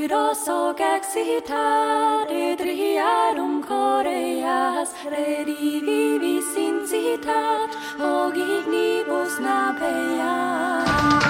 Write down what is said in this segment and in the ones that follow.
Kyros og et edriarum coreas, redivivis incitat hoc ignibus napeas.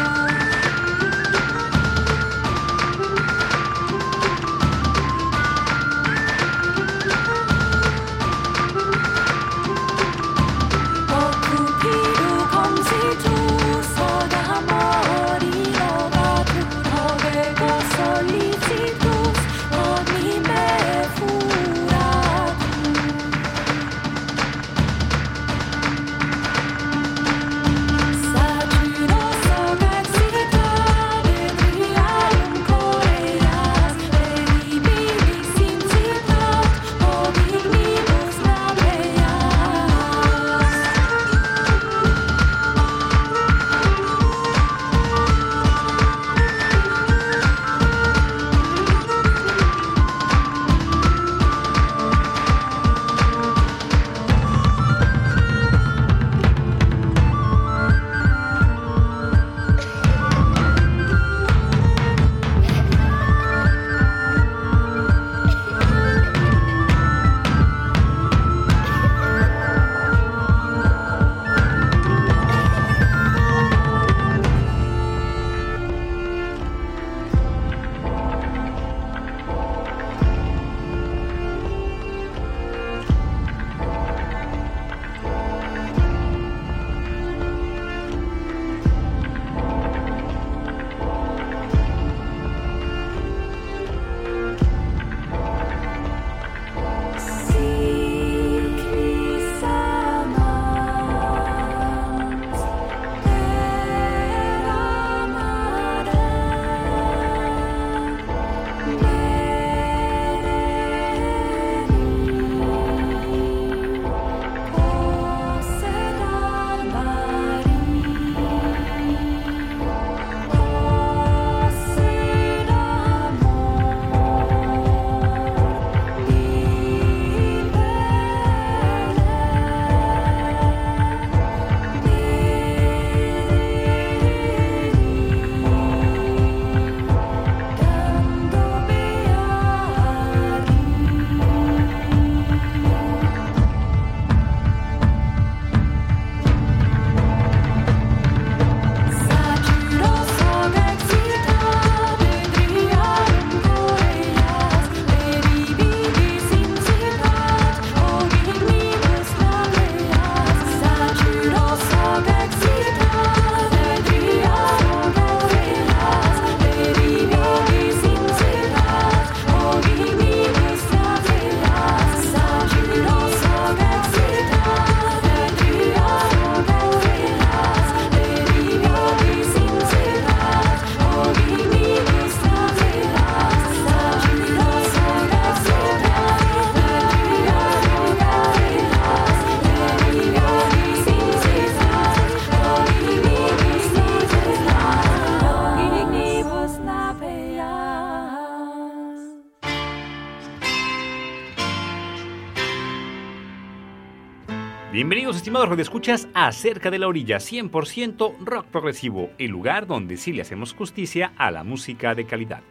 Bienvenidos estimados radioescuchas a Cerca de la Orilla 100% rock progresivo, el lugar donde sí le hacemos justicia a la música de calidad.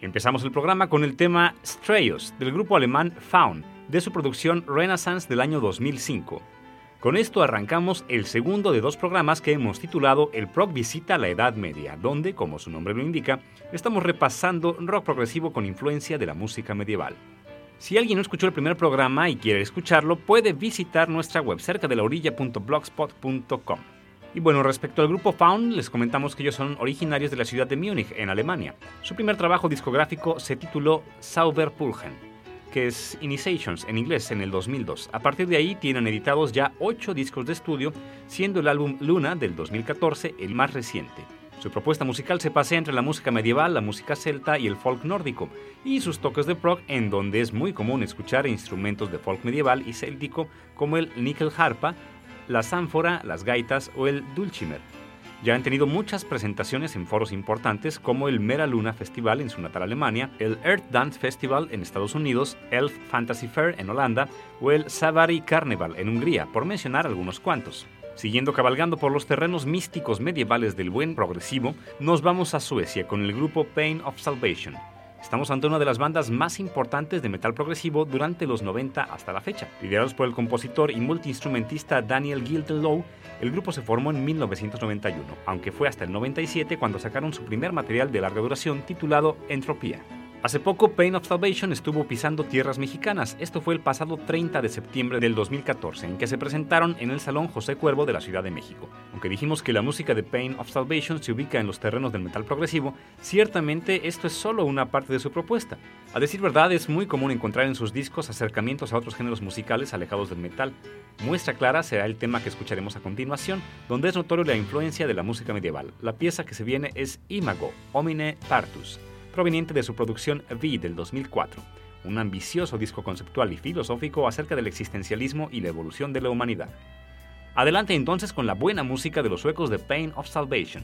Empezamos el programa con el tema Strayos del grupo alemán Faun, de su producción Renaissance del año 2005. Con esto arrancamos el segundo de dos programas que hemos titulado El Prog Visita la Edad Media, donde, como su nombre lo indica, estamos repasando rock progresivo con influencia de la música medieval. Si alguien no escuchó el primer programa y quiere escucharlo, puede visitar nuestra web cerca de la orilla.blogspot.com. Y bueno, respecto al grupo Faun, les comentamos que ellos son originarios de la ciudad de Múnich, en Alemania. Su primer trabajo discográfico se tituló Sauberpulgen, que es Initiations en inglés en el 2002. A partir de ahí tienen editados ya 8 discos de estudio, siendo el álbum Luna del 2014 el más reciente. Su propuesta musical se pasea entre la música medieval, la música celta y el folk nórdico, y sus toques de prog en donde es muy común escuchar instrumentos de folk medieval y céltico como el nickel harpa, la zánfora, las gaitas o el dulcimer. Ya han tenido muchas presentaciones en foros importantes como el Mera Luna Festival en su natal Alemania, el Earth Dance Festival en Estados Unidos, Elf Fantasy Fair en Holanda o el Savari Carnival en Hungría, por mencionar algunos cuantos. Siguiendo cabalgando por los terrenos místicos medievales del buen progresivo, nos vamos a Suecia con el grupo Pain of Salvation. Estamos ante una de las bandas más importantes de metal progresivo durante los 90 hasta la fecha. Liderados por el compositor y multiinstrumentista Daniel Gildenlow, el grupo se formó en 1991, aunque fue hasta el 97 cuando sacaron su primer material de larga duración titulado Entropía. Hace poco, Pain of Salvation estuvo pisando tierras mexicanas. Esto fue el pasado 30 de septiembre del 2014, en que se presentaron en el Salón José Cuervo de la Ciudad de México. Aunque dijimos que la música de Pain of Salvation se ubica en los terrenos del metal progresivo, ciertamente esto es solo una parte de su propuesta. A decir verdad, es muy común encontrar en sus discos acercamientos a otros géneros musicales alejados del metal. Muestra clara será el tema que escucharemos a continuación, donde es notorio la influencia de la música medieval. La pieza que se viene es Imago, Homine Partus proveniente de su producción V del 2004, un ambicioso disco conceptual y filosófico acerca del existencialismo y la evolución de la humanidad. Adelante entonces con la buena música de los suecos de Pain of Salvation.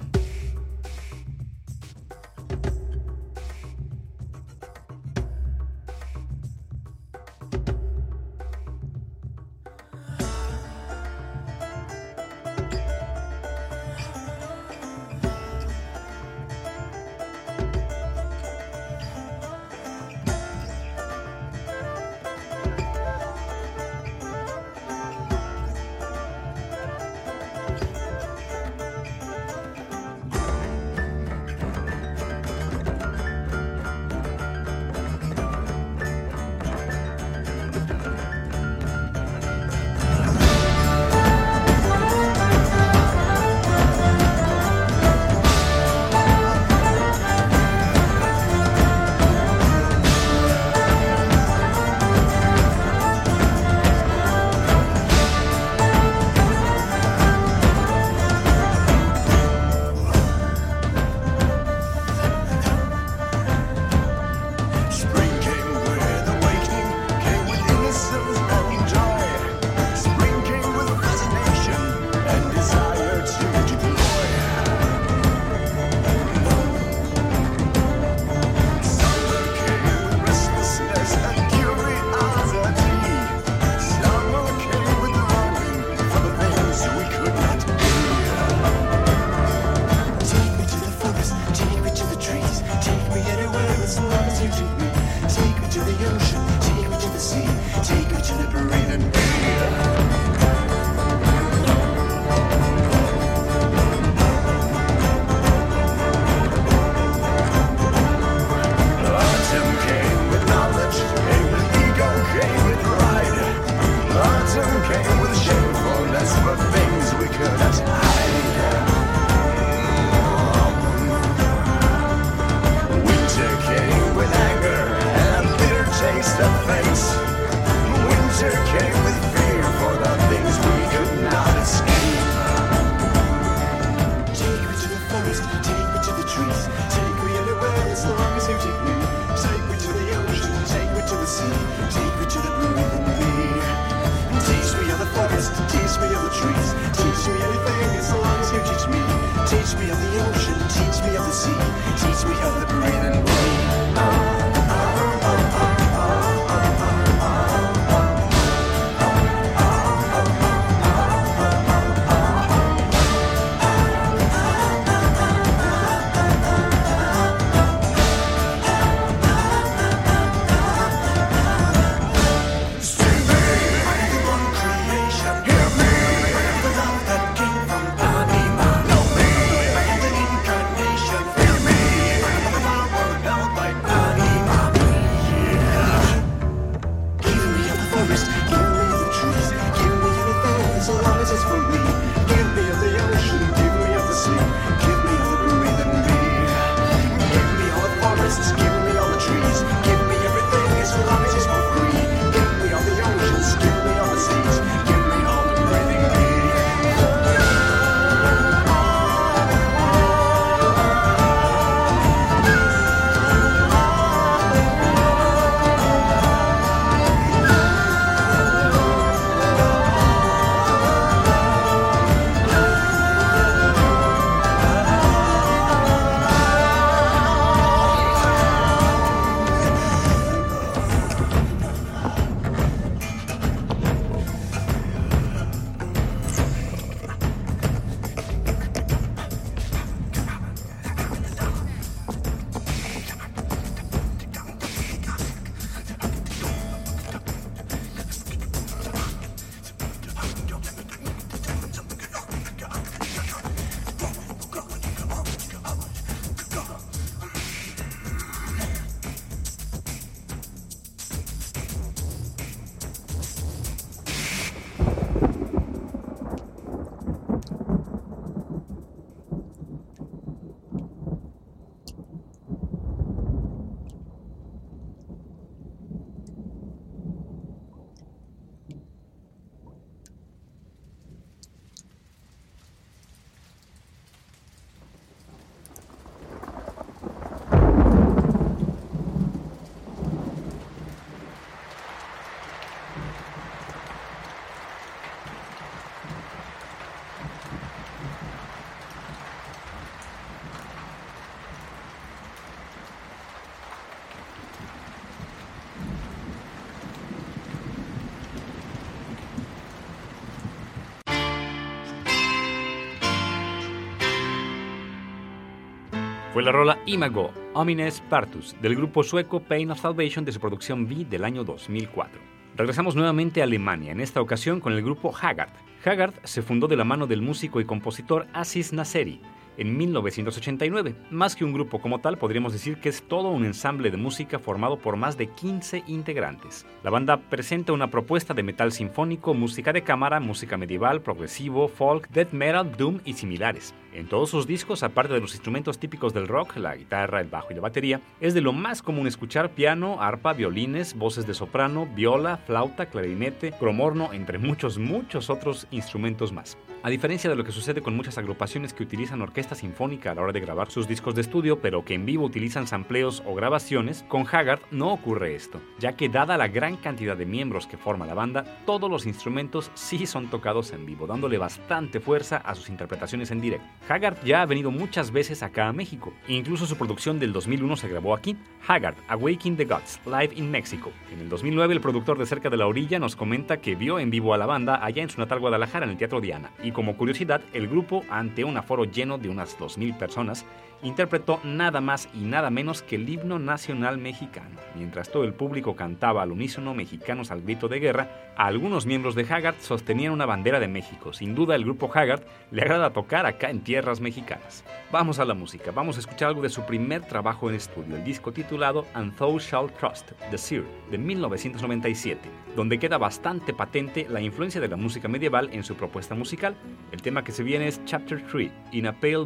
La rola Imago, Homines Partus, del grupo sueco Pain of Salvation de su producción V del año 2004. Regresamos nuevamente a Alemania, en esta ocasión con el grupo Haggard. Haggard se fundó de la mano del músico y compositor Aziz Nasseri, en 1989. Más que un grupo como tal, podríamos decir que es todo un ensamble de música formado por más de 15 integrantes. La banda presenta una propuesta de metal sinfónico, música de cámara, música medieval, progresivo, folk, death metal, doom y similares. En todos sus discos, aparte de los instrumentos típicos del rock, la guitarra, el bajo y la batería, es de lo más común escuchar piano, arpa, violines, voces de soprano, viola, flauta, clarinete, cromorno, entre muchos, muchos otros instrumentos más. A diferencia de lo que sucede con muchas agrupaciones que utilizan sinfónica a la hora de grabar sus discos de estudio, pero que en vivo utilizan sampleos o grabaciones, con Haggard no ocurre esto, ya que dada la gran cantidad de miembros que forma la banda, todos los instrumentos sí son tocados en vivo, dándole bastante fuerza a sus interpretaciones en directo. Haggard ya ha venido muchas veces acá a México, incluso su producción del 2001 se grabó aquí, Haggard, Awakening the Gods, live in Mexico. En el 2009 el productor de Cerca de la Orilla nos comenta que vio en vivo a la banda allá en su natal Guadalajara en el Teatro Diana, y como curiosidad, el grupo, ante un aforo lleno de unas 2.000 personas, interpretó nada más y nada menos que el himno nacional mexicano. Mientras todo el público cantaba al unísono mexicanos al grito de guerra, algunos miembros de Haggard sostenían una bandera de México. Sin duda el grupo Haggard le agrada tocar acá en tierras mexicanas. Vamos a la música, vamos a escuchar algo de su primer trabajo en estudio, el disco titulado And Thou Shalt Trust, The Seer, de 1997, donde queda bastante patente la influencia de la música medieval en su propuesta musical. El tema que se viene es Chapter 3, In a Pale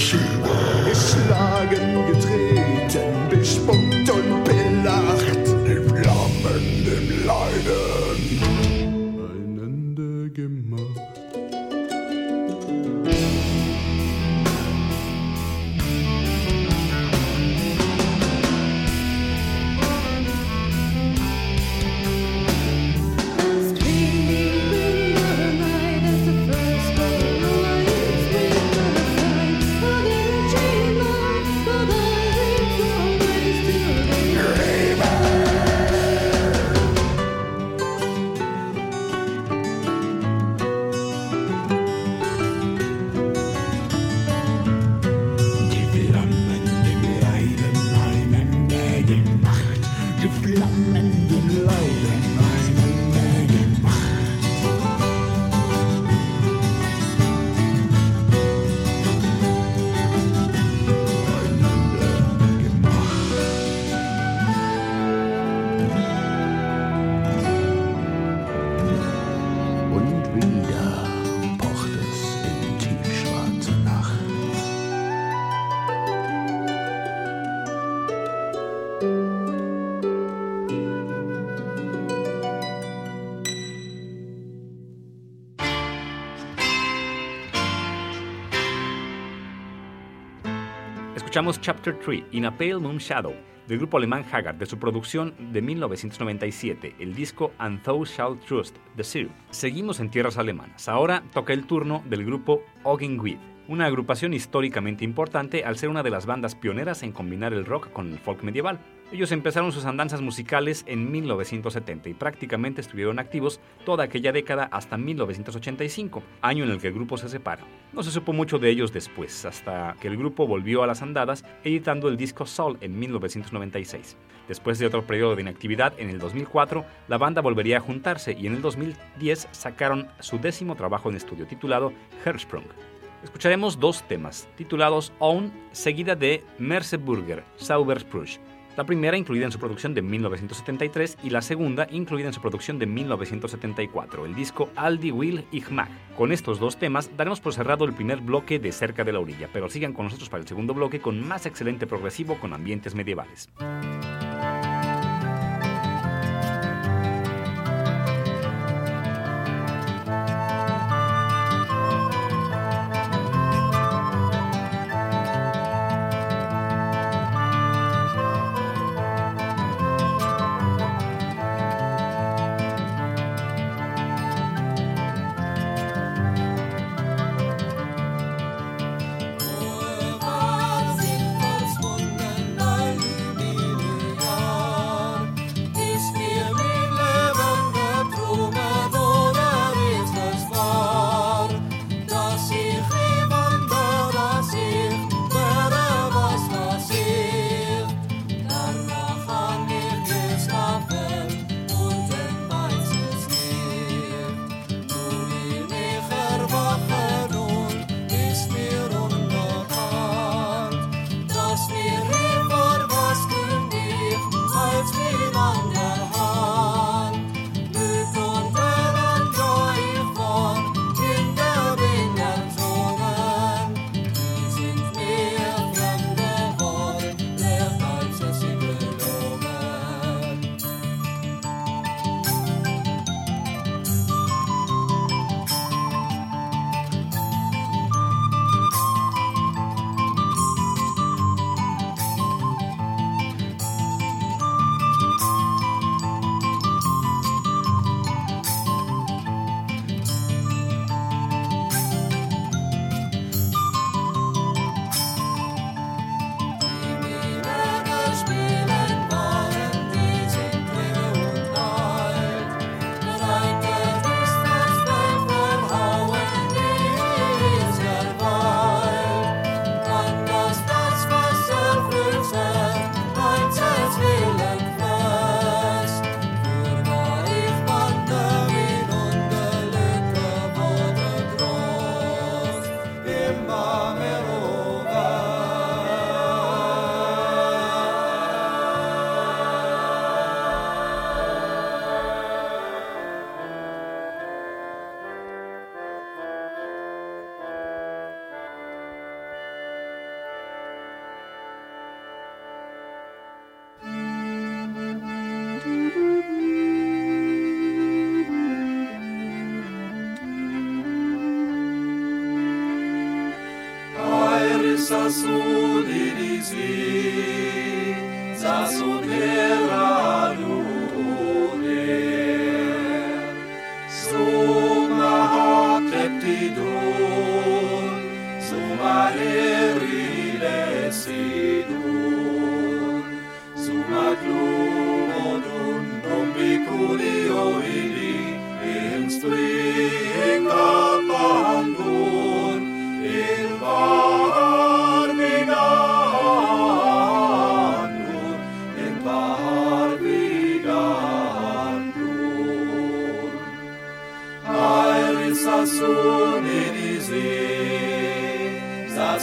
Shiva. Escuchamos Chapter 3, In a Pale Moon Shadow, del grupo alemán Haggard, de su producción de 1997, el disco And Thou Shalt Trust, The Syrup. Seguimos en tierras alemanas. Ahora toca el turno del grupo Augenweed, una agrupación históricamente importante al ser una de las bandas pioneras en combinar el rock con el folk medieval. Ellos empezaron sus andanzas musicales en 1970 y prácticamente estuvieron activos toda aquella década hasta 1985, año en el que el grupo se separa. No se supo mucho de ellos después, hasta que el grupo volvió a las andadas editando el disco Soul en 1996. Después de otro periodo de inactividad, en el 2004, la banda volvería a juntarse y en el 2010 sacaron su décimo trabajo en estudio titulado Hersprung. Escucharemos dos temas, titulados Own, seguida de Merseburger, Saubersprüch. La primera incluida en su producción de 1973 y la segunda incluida en su producción de 1974, el disco Aldi Will Ich. Con estos dos temas daremos por cerrado el primer bloque de Cerca de la Orilla, pero sigan con nosotros para el segundo bloque con más excelente progresivo con ambientes medievales.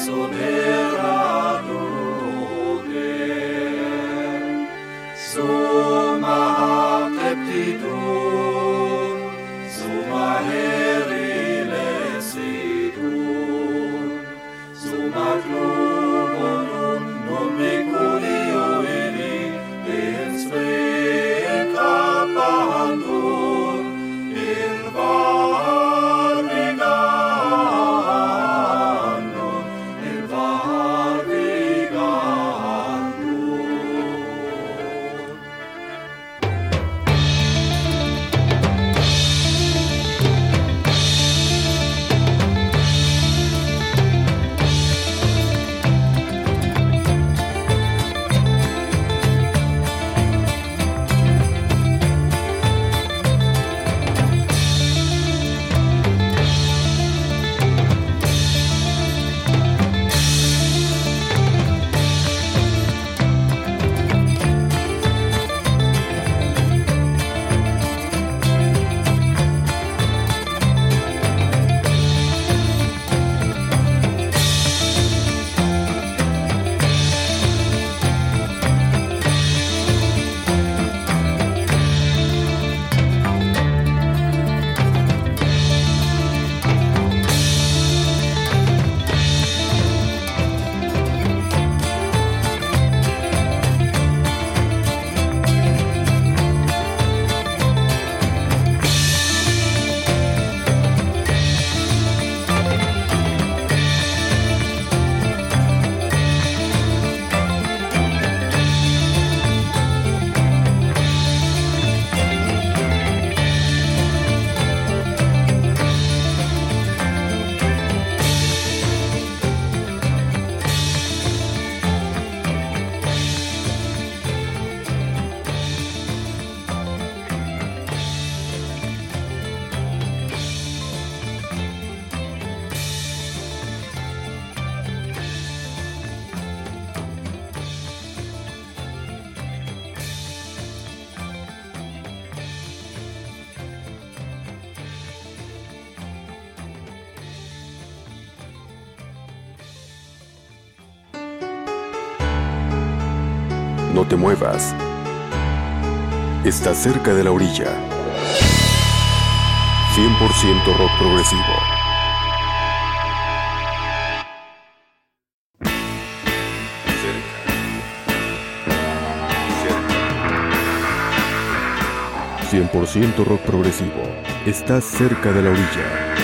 so. Muevas. Estás cerca de la orilla. 100% rock progresivo. Cerca. 100% rock progresivo. Estás cerca de la orilla.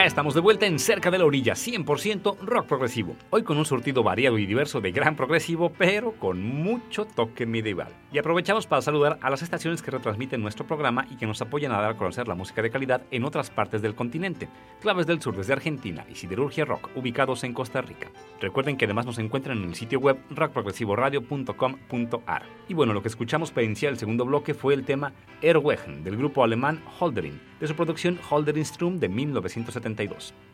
Ya estamos de vuelta en Cerca de la Orilla, 100% rock progresivo. Hoy con un surtido variado y diverso de gran progresivo, pero con mucho toque medieval. Y aprovechamos para saludar a las estaciones que retransmiten nuestro programa y que nos apoyan a dar a conocer la música de calidad en otras partes del continente. Claves del Sur desde Argentina y Siderurgia Rock, ubicados en Costa Rica. Recuerden que además nos encuentran en el sitio web rockprogresivoradio.com.ar. Y bueno, lo que escuchamos para iniciar el segundo bloque fue el tema Erwegen del grupo alemán Holderin, de su producción Holderin Strum de 1970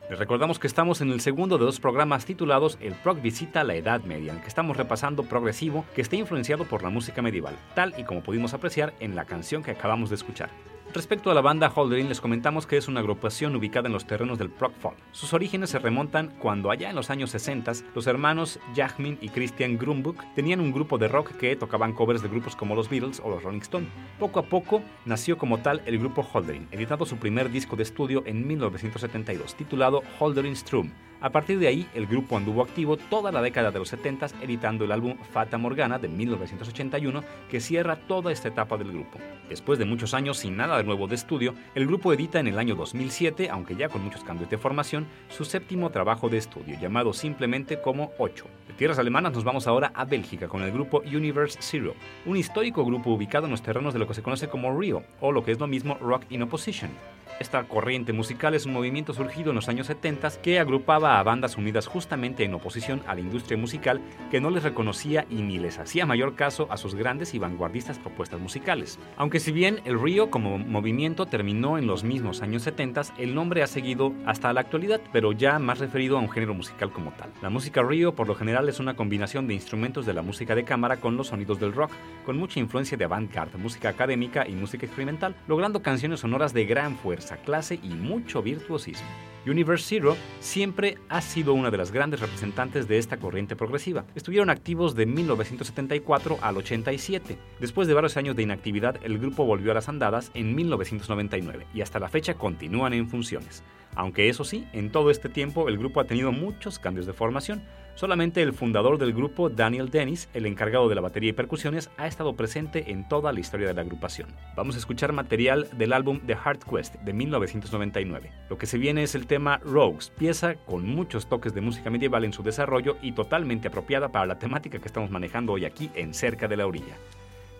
les recordamos que estamos en el segundo de dos programas titulados El Prog visita la Edad Media, en el que estamos repasando progresivo que está influenciado por la música medieval, tal y como pudimos apreciar en la canción que acabamos de escuchar. Respecto a la banda Holderin, les comentamos que es una agrupación ubicada en los terrenos del prog folk. Sus orígenes se remontan cuando allá en los años 60 los hermanos Jachmin y Christian Grumbuck tenían un grupo de rock que tocaban covers de grupos como los Beatles o los Rolling Stones. Poco a poco nació como tal el grupo Holderin, editado su primer disco de estudio en 1972, titulado Holderin Strum, a partir de ahí, el grupo anduvo activo toda la década de los 70 editando el álbum Fata Morgana de 1981 que cierra toda esta etapa del grupo. Después de muchos años sin nada de nuevo de estudio, el grupo edita en el año 2007, aunque ya con muchos cambios de formación, su séptimo trabajo de estudio, llamado simplemente como 8. De tierras alemanas nos vamos ahora a Bélgica con el grupo Universe Zero, un histórico grupo ubicado en los terrenos de lo que se conoce como Rio, o lo que es lo mismo Rock in Opposition. Esta corriente musical es un movimiento surgido en los años 70 que agrupaba a bandas unidas justamente en oposición a la industria musical que no les reconocía y ni les hacía mayor caso a sus grandes y vanguardistas propuestas musicales. Aunque si bien el Río como movimiento terminó en los mismos años 70, el nombre ha seguido hasta la actualidad, pero ya más referido a un género musical como tal. La música Río por lo general es una combinación de instrumentos de la música de cámara con los sonidos del rock, con mucha influencia de avant-garde, música académica y música experimental, logrando canciones sonoras de gran fuerza clase y mucho virtuosismo. Universe Zero siempre ha sido una de las grandes representantes de esta corriente progresiva. Estuvieron activos de 1974 al 87. Después de varios años de inactividad, el grupo volvió a las andadas en 1999 y hasta la fecha continúan en funciones. Aunque eso sí, en todo este tiempo el grupo ha tenido muchos cambios de formación. Solamente el fundador del grupo, Daniel Dennis, el encargado de la batería y percusiones, ha estado presente en toda la historia de la agrupación. Vamos a escuchar material del álbum The Heart Quest de 1999. Lo que se viene es el tema Rogues, pieza con muchos toques de música medieval en su desarrollo y totalmente apropiada para la temática que estamos manejando hoy aquí en Cerca de la Orilla.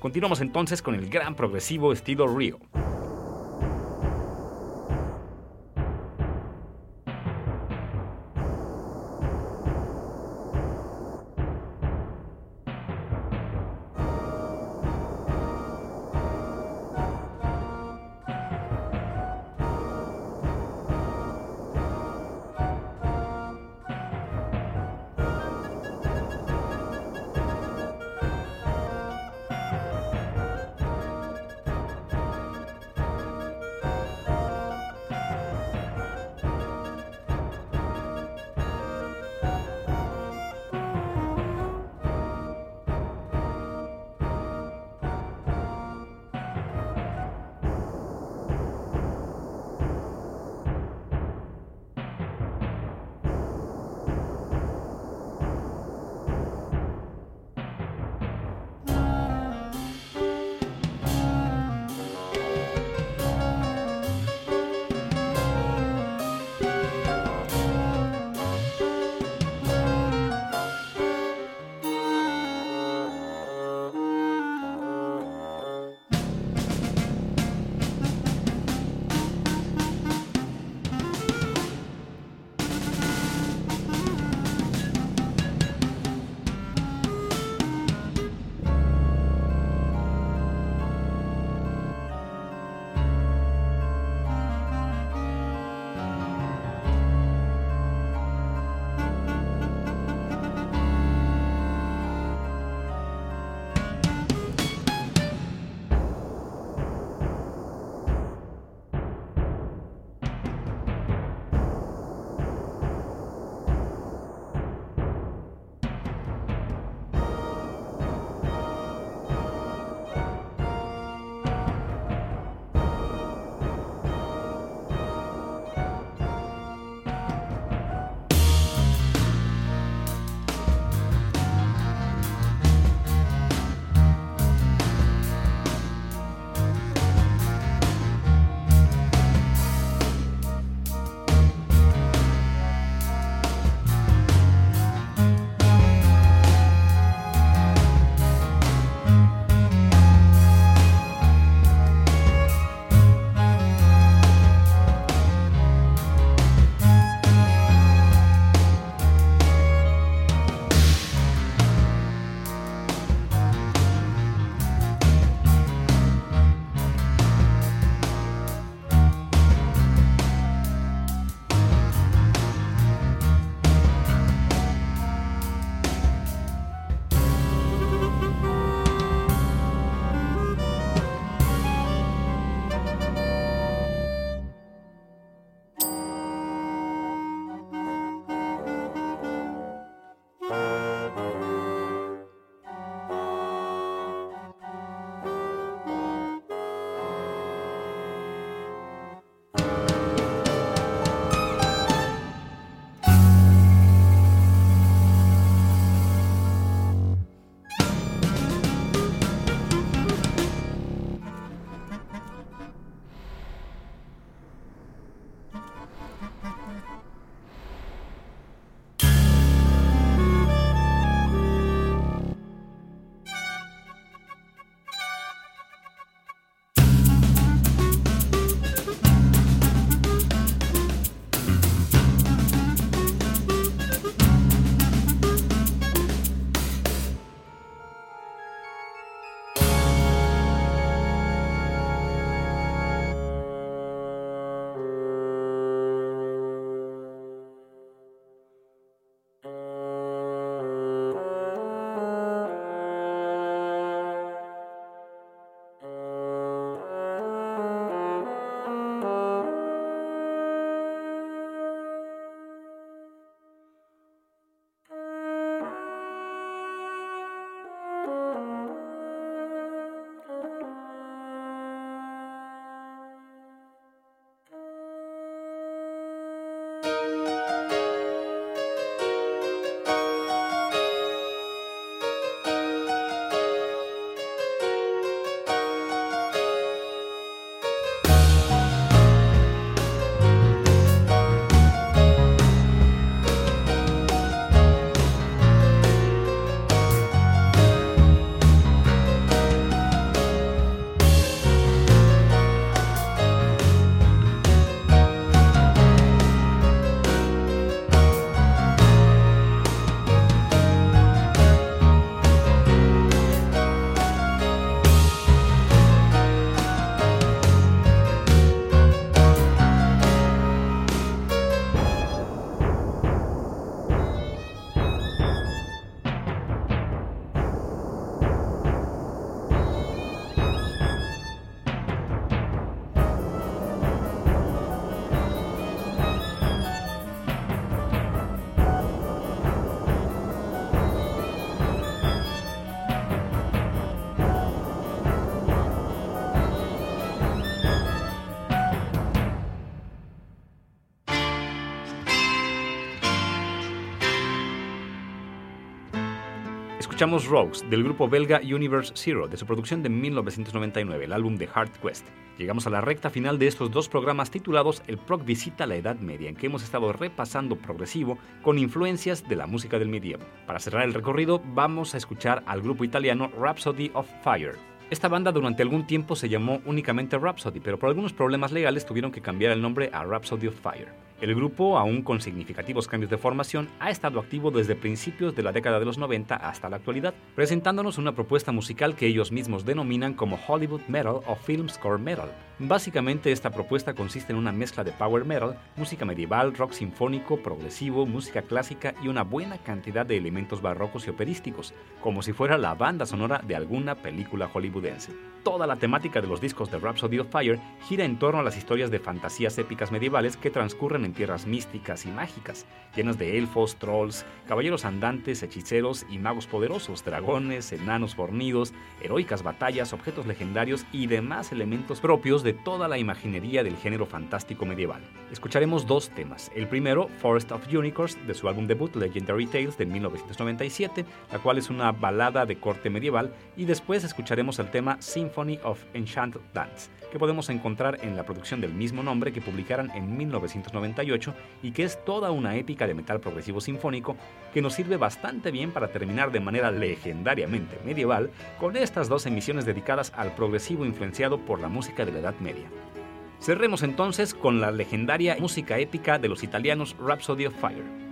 Continuamos entonces con el gran progresivo estilo Rio. Escuchamos Rogues del grupo belga Universe Zero de su producción de 1999, el álbum de Hard Quest. Llegamos a la recta final de estos dos programas titulados El Proc visita la Edad Media, en que hemos estado repasando progresivo con influencias de la música del medievo. Para cerrar el recorrido, vamos a escuchar al grupo italiano Rhapsody of Fire. Esta banda durante algún tiempo se llamó únicamente Rhapsody, pero por algunos problemas legales tuvieron que cambiar el nombre a Rhapsody of Fire. El grupo, aún con significativos cambios de formación, ha estado activo desde principios de la década de los 90 hasta la actualidad, presentándonos una propuesta musical que ellos mismos denominan como Hollywood Metal o Film Score Metal. Básicamente esta propuesta consiste en una mezcla de power metal, música medieval, rock sinfónico, progresivo, música clásica y una buena cantidad de elementos barrocos y operísticos, como si fuera la banda sonora de alguna película hollywoodense. Toda la temática de los discos de Rhapsody of Fire gira en torno a las historias de fantasías épicas medievales que transcurren en tierras místicas y mágicas, llenas de elfos, trolls, caballeros andantes, hechiceros y magos poderosos, dragones, enanos fornidos, heroicas batallas, objetos legendarios y demás elementos propios de toda la imaginería del género fantástico medieval. Escucharemos dos temas. El primero, Forest of Unicorns, de su álbum debut Legendary Tales de 1997, la cual es una balada de corte medieval, y después escucharemos el tema Symphony of Enchanted Dance que podemos encontrar en la producción del mismo nombre que publicaron en 1998 y que es toda una épica de metal progresivo sinfónico que nos sirve bastante bien para terminar de manera legendariamente medieval con estas dos emisiones dedicadas al progresivo influenciado por la música de la Edad Media. Cerremos entonces con la legendaria música épica de los italianos Rhapsody of Fire.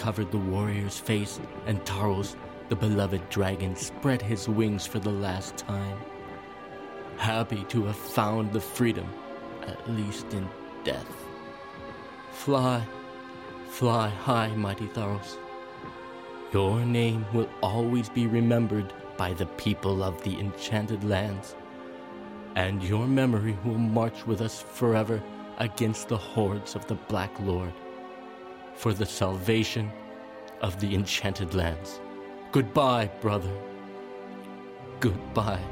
Covered the warrior's face, and Taros, the beloved dragon, spread his wings for the last time. Happy to have found the freedom, at least in death. Fly, fly high, mighty Tharos. Your name will always be remembered by the people of the enchanted lands, and your memory will march with us forever against the hordes of the Black Lord for the salvation of the enchanted lands. Goodbye, brother. Goodbye.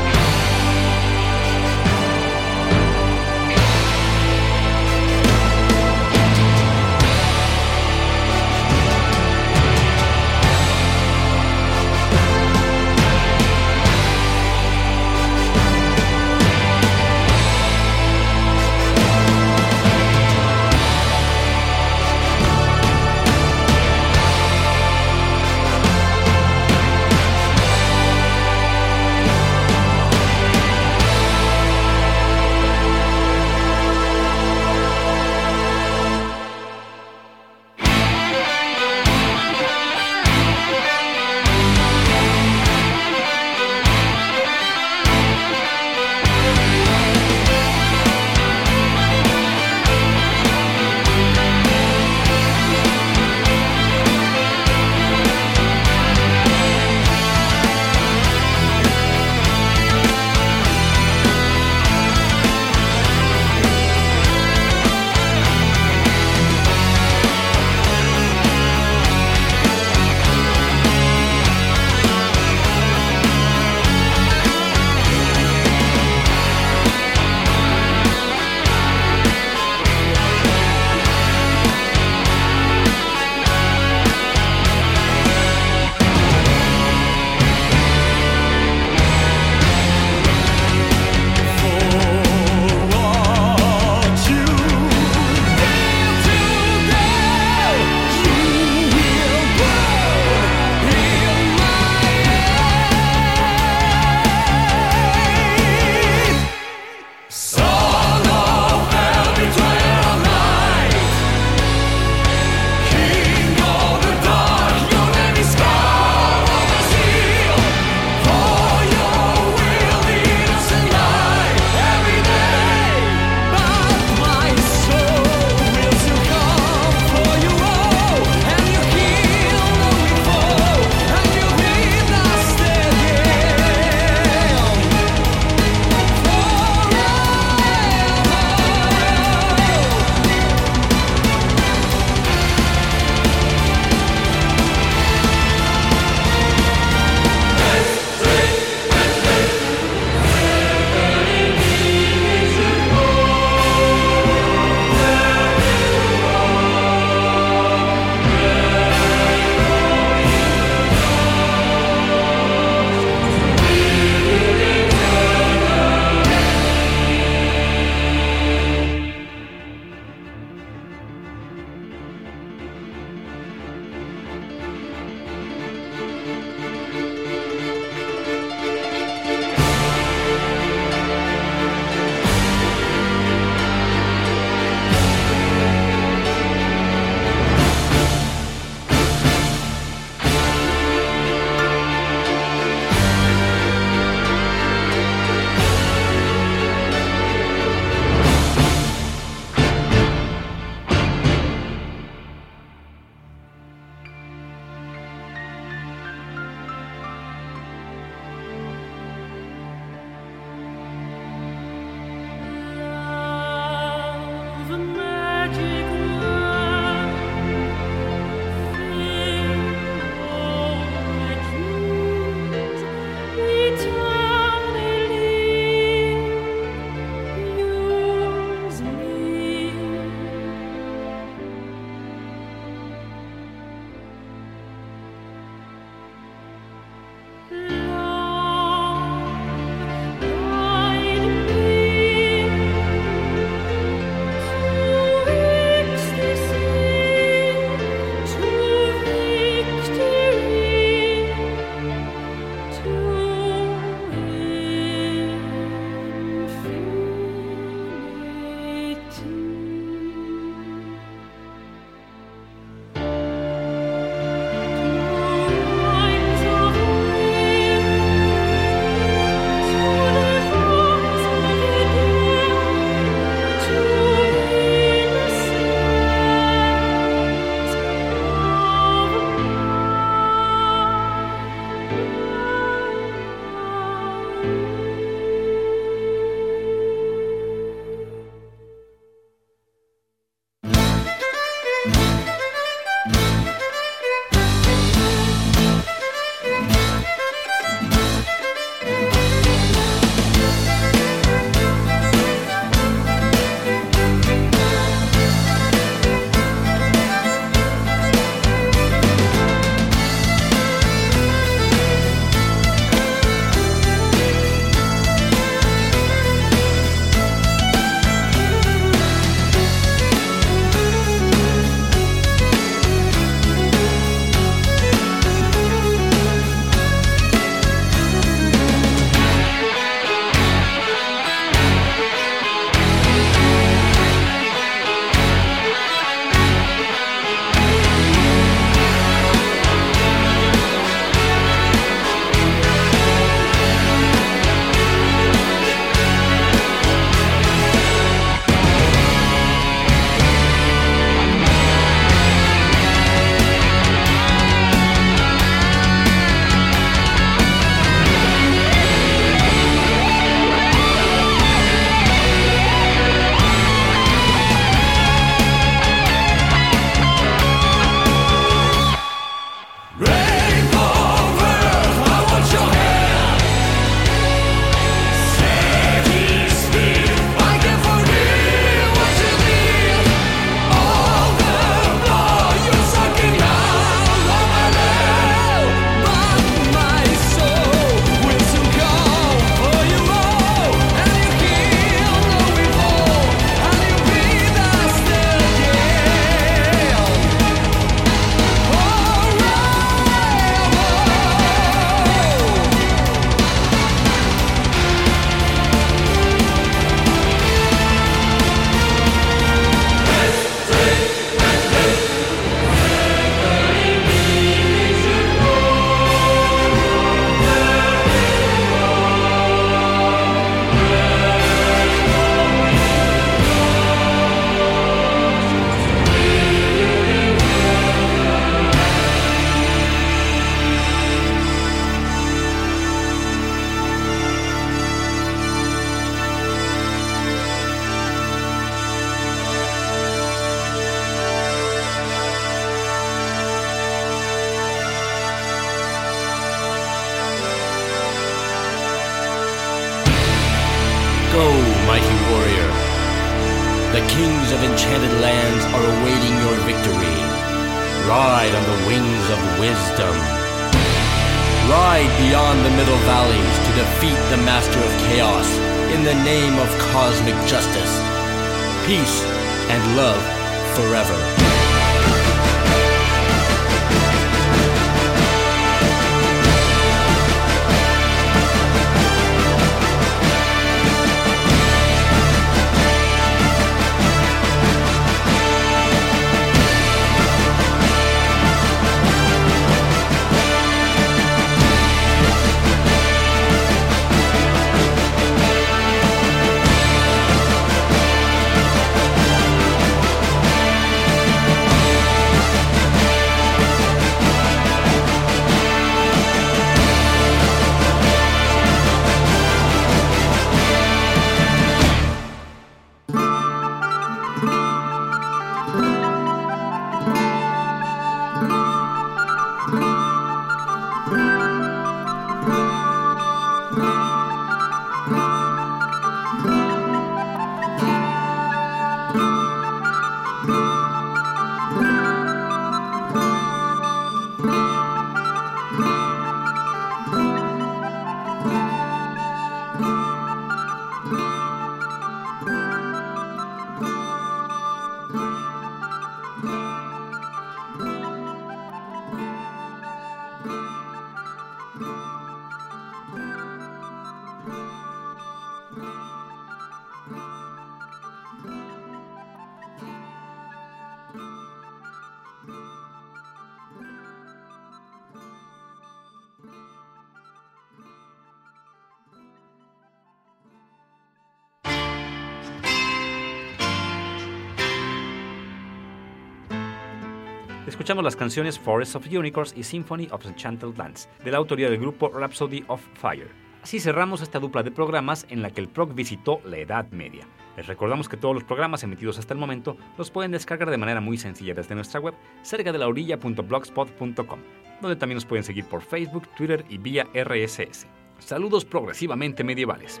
Escuchamos las canciones Forest of Unicorns y Symphony of Enchanted Lands, de la autoría del grupo Rhapsody of Fire. Así cerramos esta dupla de programas en la que el PROC visitó la Edad Media. Les recordamos que todos los programas emitidos hasta el momento los pueden descargar de manera muy sencilla desde nuestra web cerca de la orilla.blogspot.com, donde también nos pueden seguir por Facebook, Twitter y vía RSS. Saludos progresivamente medievales.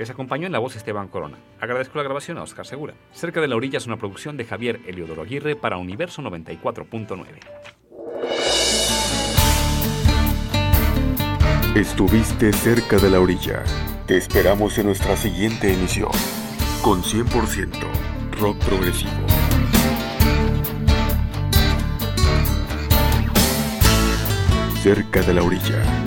Les acompañó en la voz Esteban Corona. Agradezco la grabación a Oscar Segura. Cerca de la orilla es una producción de Javier Eliodoro Aguirre para Universo 94.9. Estuviste cerca de la orilla. Te esperamos en nuestra siguiente emisión. Con 100% rock progresivo. Cerca de la orilla.